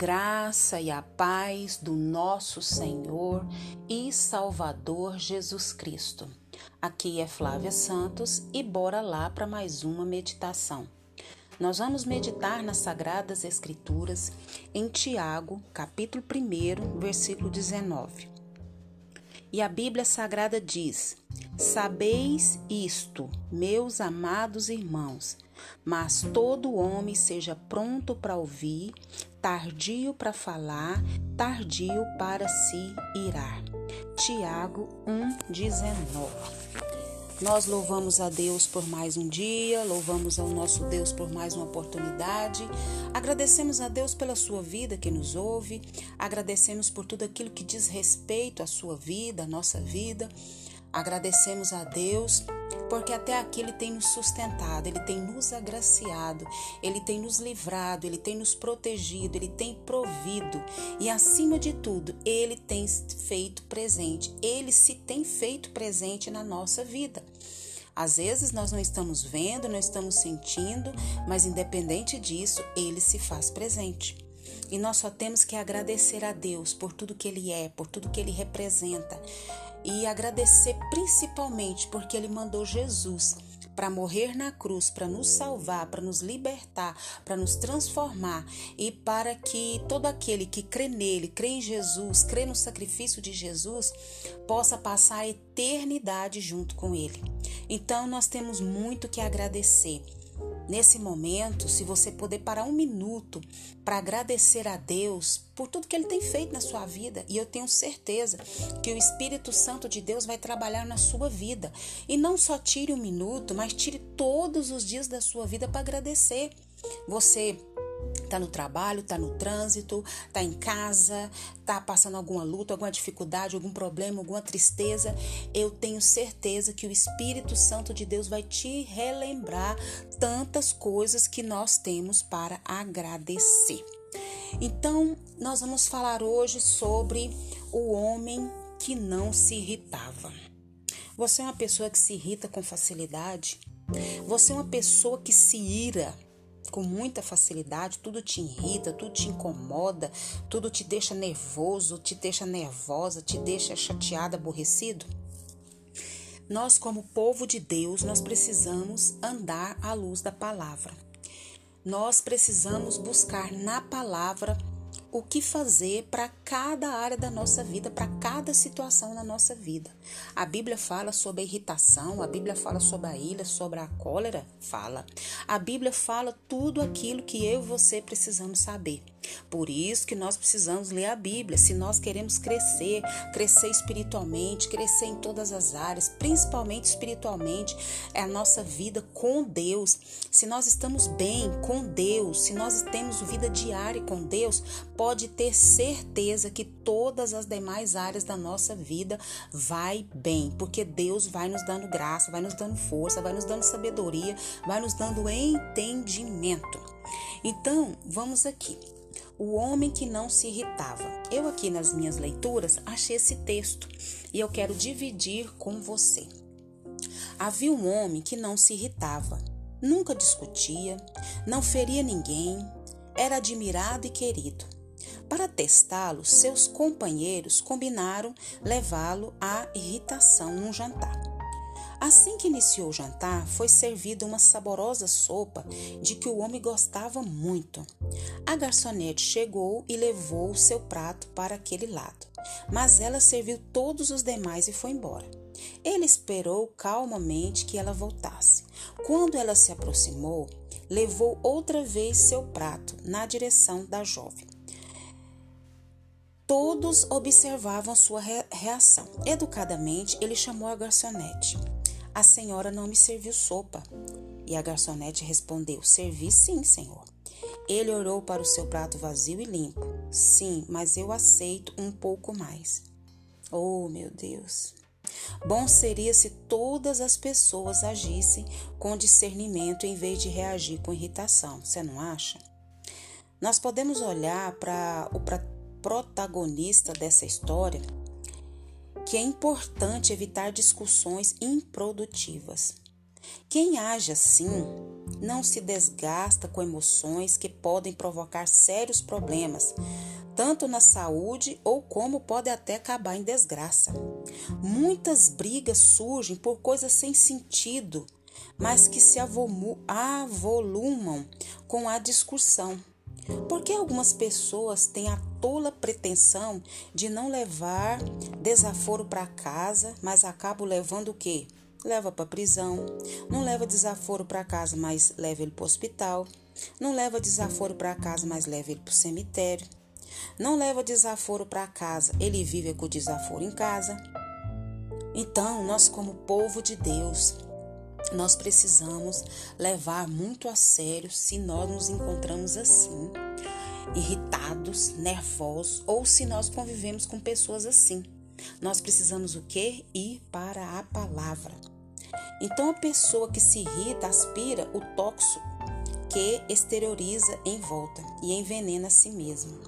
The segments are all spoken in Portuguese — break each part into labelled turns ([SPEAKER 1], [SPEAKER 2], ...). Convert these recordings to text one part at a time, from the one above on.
[SPEAKER 1] graça e a paz do nosso Senhor e Salvador Jesus Cristo. Aqui é Flávia Santos e bora lá para mais uma meditação. Nós vamos meditar nas Sagradas Escrituras em Tiago, capítulo 1, versículo 19. E a Bíblia Sagrada diz: Sabeis isto, meus amados irmãos, mas todo homem seja pronto para ouvir, tardio para falar, tardio para se irar. Tiago 1:19. Nós louvamos a Deus por mais um dia, louvamos ao nosso Deus por mais uma oportunidade. Agradecemos a Deus pela sua vida que nos ouve, agradecemos por tudo aquilo que diz respeito à sua vida, à nossa vida. Agradecemos a Deus porque até aqui Ele tem nos sustentado, Ele tem nos agraciado, Ele tem nos livrado, Ele tem nos protegido, Ele tem provido e, acima de tudo, Ele tem feito presente, Ele se tem feito presente na nossa vida. Às vezes nós não estamos vendo, não estamos sentindo, mas independente disso, Ele se faz presente. E nós só temos que agradecer a Deus por tudo que Ele é, por tudo que Ele representa e agradecer principalmente porque Ele mandou Jesus para morrer na cruz, para nos salvar, para nos libertar, para nos transformar e para que todo aquele que crê nele, crê em Jesus, crê no sacrifício de Jesus, possa passar a eternidade junto com ele. Então nós temos muito que agradecer. Nesse momento, se você puder parar um minuto para agradecer a Deus por tudo que Ele tem feito na sua vida, e eu tenho certeza que o Espírito Santo de Deus vai trabalhar na sua vida. E não só tire um minuto, mas tire todos os dias da sua vida para agradecer. Você Tá no trabalho, tá no trânsito, tá em casa, tá passando alguma luta, alguma dificuldade, algum problema, alguma tristeza, eu tenho certeza que o Espírito Santo de Deus vai te relembrar tantas coisas que nós temos para agradecer. Então, nós vamos falar hoje sobre o homem que não se irritava. Você é uma pessoa que se irrita com facilidade? Você é uma pessoa que se ira com muita facilidade, tudo te irrita, tudo te incomoda, tudo te deixa nervoso, te deixa nervosa, te deixa chateada, aborrecido? Nós, como povo de Deus, nós precisamos andar à luz da palavra. Nós precisamos buscar na palavra o que fazer para cada área da nossa vida, para cada situação na nossa vida. A Bíblia fala sobre a irritação, a Bíblia fala sobre a ira, sobre a cólera, fala. A Bíblia fala tudo aquilo que eu e você precisamos saber. Por isso que nós precisamos ler a Bíblia. Se nós queremos crescer, crescer espiritualmente, crescer em todas as áreas, principalmente espiritualmente, é a nossa vida com Deus. Se nós estamos bem com Deus, se nós temos vida diária com Deus, pode ter certeza que todas as demais áreas da nossa vida vai bem, porque Deus vai nos dando graça, vai nos dando força, vai nos dando sabedoria, vai nos dando entendimento. Então, vamos aqui o homem que não se irritava. Eu aqui nas minhas leituras achei esse texto e eu quero dividir com você. Havia um homem que não se irritava, nunca discutia, não feria ninguém, era admirado e querido. Para testá-lo, seus companheiros combinaram levá-lo à irritação num jantar. Assim que iniciou o jantar, foi servida uma saborosa sopa de que o homem gostava muito. A garçonete chegou e levou o seu prato para aquele lado, mas ela serviu todos os demais e foi embora. Ele esperou calmamente que ela voltasse. Quando ela se aproximou, levou outra vez seu prato na direção da jovem. Todos observavam sua reação. Educadamente, ele chamou a garçonete. A senhora não me serviu sopa. E a garçonete respondeu: Servi sim, senhor. Ele olhou para o seu prato vazio e limpo. Sim, mas eu aceito um pouco mais. Oh, meu Deus! Bom seria se todas as pessoas agissem com discernimento em vez de reagir com irritação, você não acha? Nós podemos olhar para o protagonista dessa história que é importante evitar discussões improdutivas. Quem age assim não se desgasta com emoções que podem provocar sérios problemas, tanto na saúde ou como pode até acabar em desgraça. Muitas brigas surgem por coisas sem sentido, mas que se avolumam com a discussão. Porque algumas pessoas têm a tola pretensão de não levar desaforo para casa, mas acabam levando o quê? Leva para prisão. Não leva desaforo para casa, mas leva ele para o hospital. Não leva desaforo para casa, mas leva ele para o cemitério. Não leva desaforo para casa, ele vive com desaforo em casa. Então, nós, como povo de Deus, nós precisamos levar muito a sério se nós nos encontramos assim, irritados, nervosos ou se nós convivemos com pessoas assim. Nós precisamos o quê? Ir para a palavra. Então a pessoa que se irrita aspira o tóxico que exterioriza em volta e envenena a si mesmo.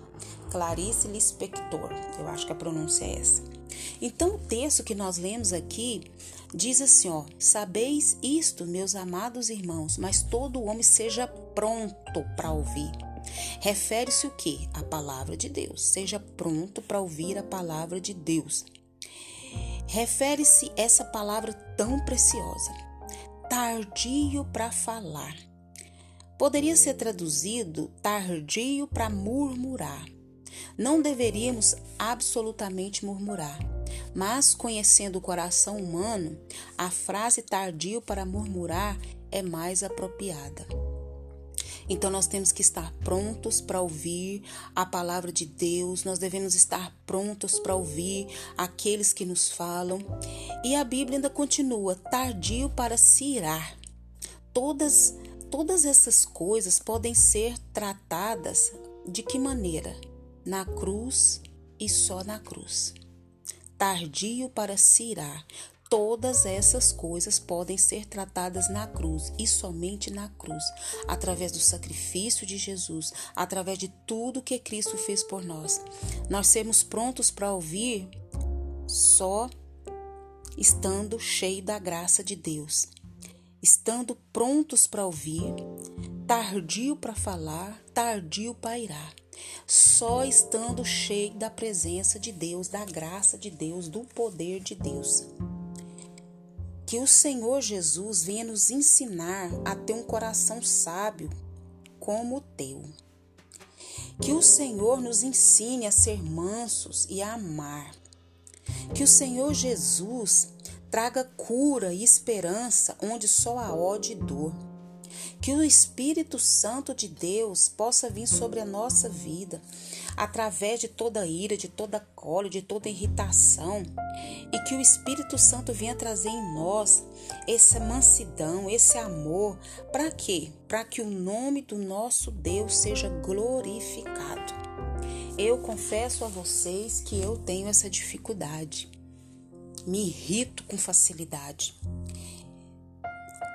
[SPEAKER 1] Clarice Lispector, eu acho que a pronúncia é essa. Então o texto que nós lemos aqui diz assim, ó: Sabeis isto, meus amados irmãos, mas todo homem seja pronto para ouvir. Refere-se o que? A palavra de Deus. Seja pronto para ouvir a palavra de Deus. Refere-se essa palavra tão preciosa, tardio para falar. Poderia ser traduzido tardio para murmurar. Não deveríamos absolutamente murmurar, mas conhecendo o coração humano, a frase tardio para murmurar é mais apropriada. Então nós temos que estar prontos para ouvir a palavra de Deus, nós devemos estar prontos para ouvir aqueles que nos falam. E a Bíblia ainda continua: tardio para se irar. Todas todas essas coisas podem ser tratadas de que maneira? Na cruz e só na cruz. Tardio para se irar. Todas essas coisas podem ser tratadas na cruz e somente na cruz, através do sacrifício de Jesus, através de tudo que Cristo fez por nós. Nós sermos prontos para ouvir só estando cheio da graça de Deus, estando prontos para ouvir, tardio para falar, tardio para irar. Só estando cheio da presença de Deus, da graça de Deus, do poder de Deus. Que o Senhor Jesus venha nos ensinar a ter um coração sábio como o teu. Que o Senhor nos ensine a ser mansos e a amar. Que o Senhor Jesus traga cura e esperança onde só há ódio e dor. Que o Espírito Santo de Deus possa vir sobre a nossa vida através de toda ira, de toda cólera, de toda irritação, e que o Espírito Santo venha trazer em nós essa mansidão, esse amor, para quê? Para que o nome do nosso Deus seja glorificado. Eu confesso a vocês que eu tenho essa dificuldade. Me irrito com facilidade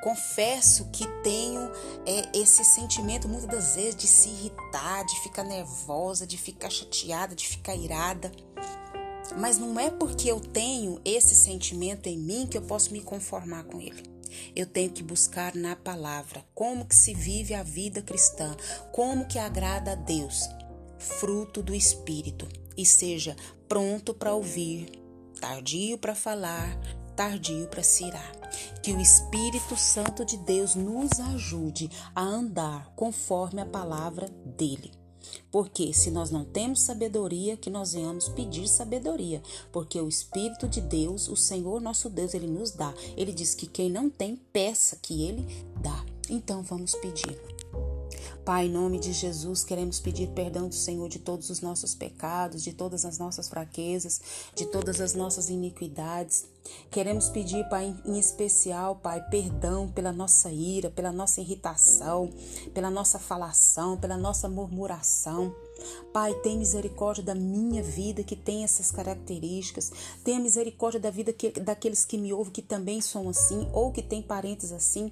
[SPEAKER 1] confesso que tenho é, esse sentimento muitas das vezes de se irritar, de ficar nervosa, de ficar chateada, de ficar irada. Mas não é porque eu tenho esse sentimento em mim que eu posso me conformar com ele. Eu tenho que buscar na palavra como que se vive a vida cristã, como que agrada a Deus, fruto do espírito, e seja pronto para ouvir, tardio para falar, tardio para se irar. Que o Espírito Santo de Deus nos ajude a andar conforme a palavra dele. Porque se nós não temos sabedoria, que nós venhamos pedir sabedoria, porque o Espírito de Deus, o Senhor nosso Deus, ele nos dá. Ele diz que quem não tem, peça que ele dá. Então vamos pedir. Pai, em nome de Jesus, queremos pedir perdão do Senhor de todos os nossos pecados, de todas as nossas fraquezas, de todas as nossas iniquidades. Queremos pedir, Pai, em especial, Pai, perdão pela nossa ira, pela nossa irritação, pela nossa falação, pela nossa murmuração. Pai, tem misericórdia da minha vida que tem essas características. Tenha misericórdia da vida que, daqueles que me ouvem que também são assim ou que têm parentes assim.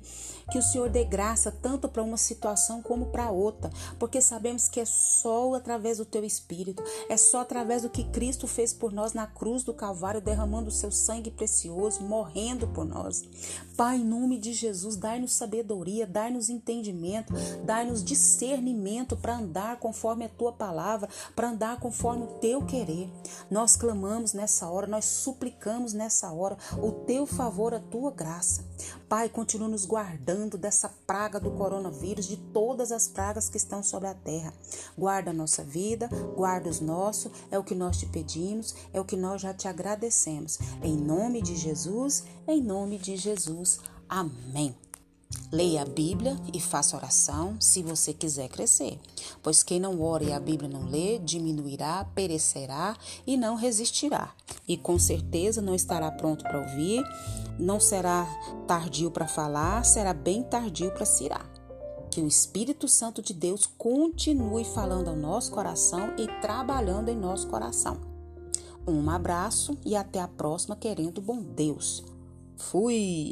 [SPEAKER 1] Que o Senhor dê graça tanto para uma situação como para outra, porque sabemos que é só através do teu espírito, é só através do que Cristo fez por nós na cruz do Calvário, derramando o seu sangue precioso, morrendo por nós. Pai, em nome de Jesus, dai-nos sabedoria, dai-nos entendimento, dai-nos discernimento para andar conforme a tua palavra, para andar conforme o teu querer. Nós clamamos nessa hora, nós suplicamos nessa hora o teu favor, a tua graça. Pai, continua nos guardando dessa praga do coronavírus, de todas as pragas que estão sobre a terra. Guarda a nossa vida, guarda os nossos, é o que nós te pedimos, é o que nós já te agradecemos. Em nome de Jesus, em nome de Jesus. Amém. Leia a Bíblia e faça oração se você quiser crescer, pois quem não ora e a Bíblia não lê, diminuirá, perecerá e não resistirá. E com certeza não estará pronto para ouvir, não será tardio para falar, será bem tardio para cirar. Que o Espírito Santo de Deus continue falando ao nosso coração e trabalhando em nosso coração. Um abraço e até a próxima, querendo bom Deus. Fui!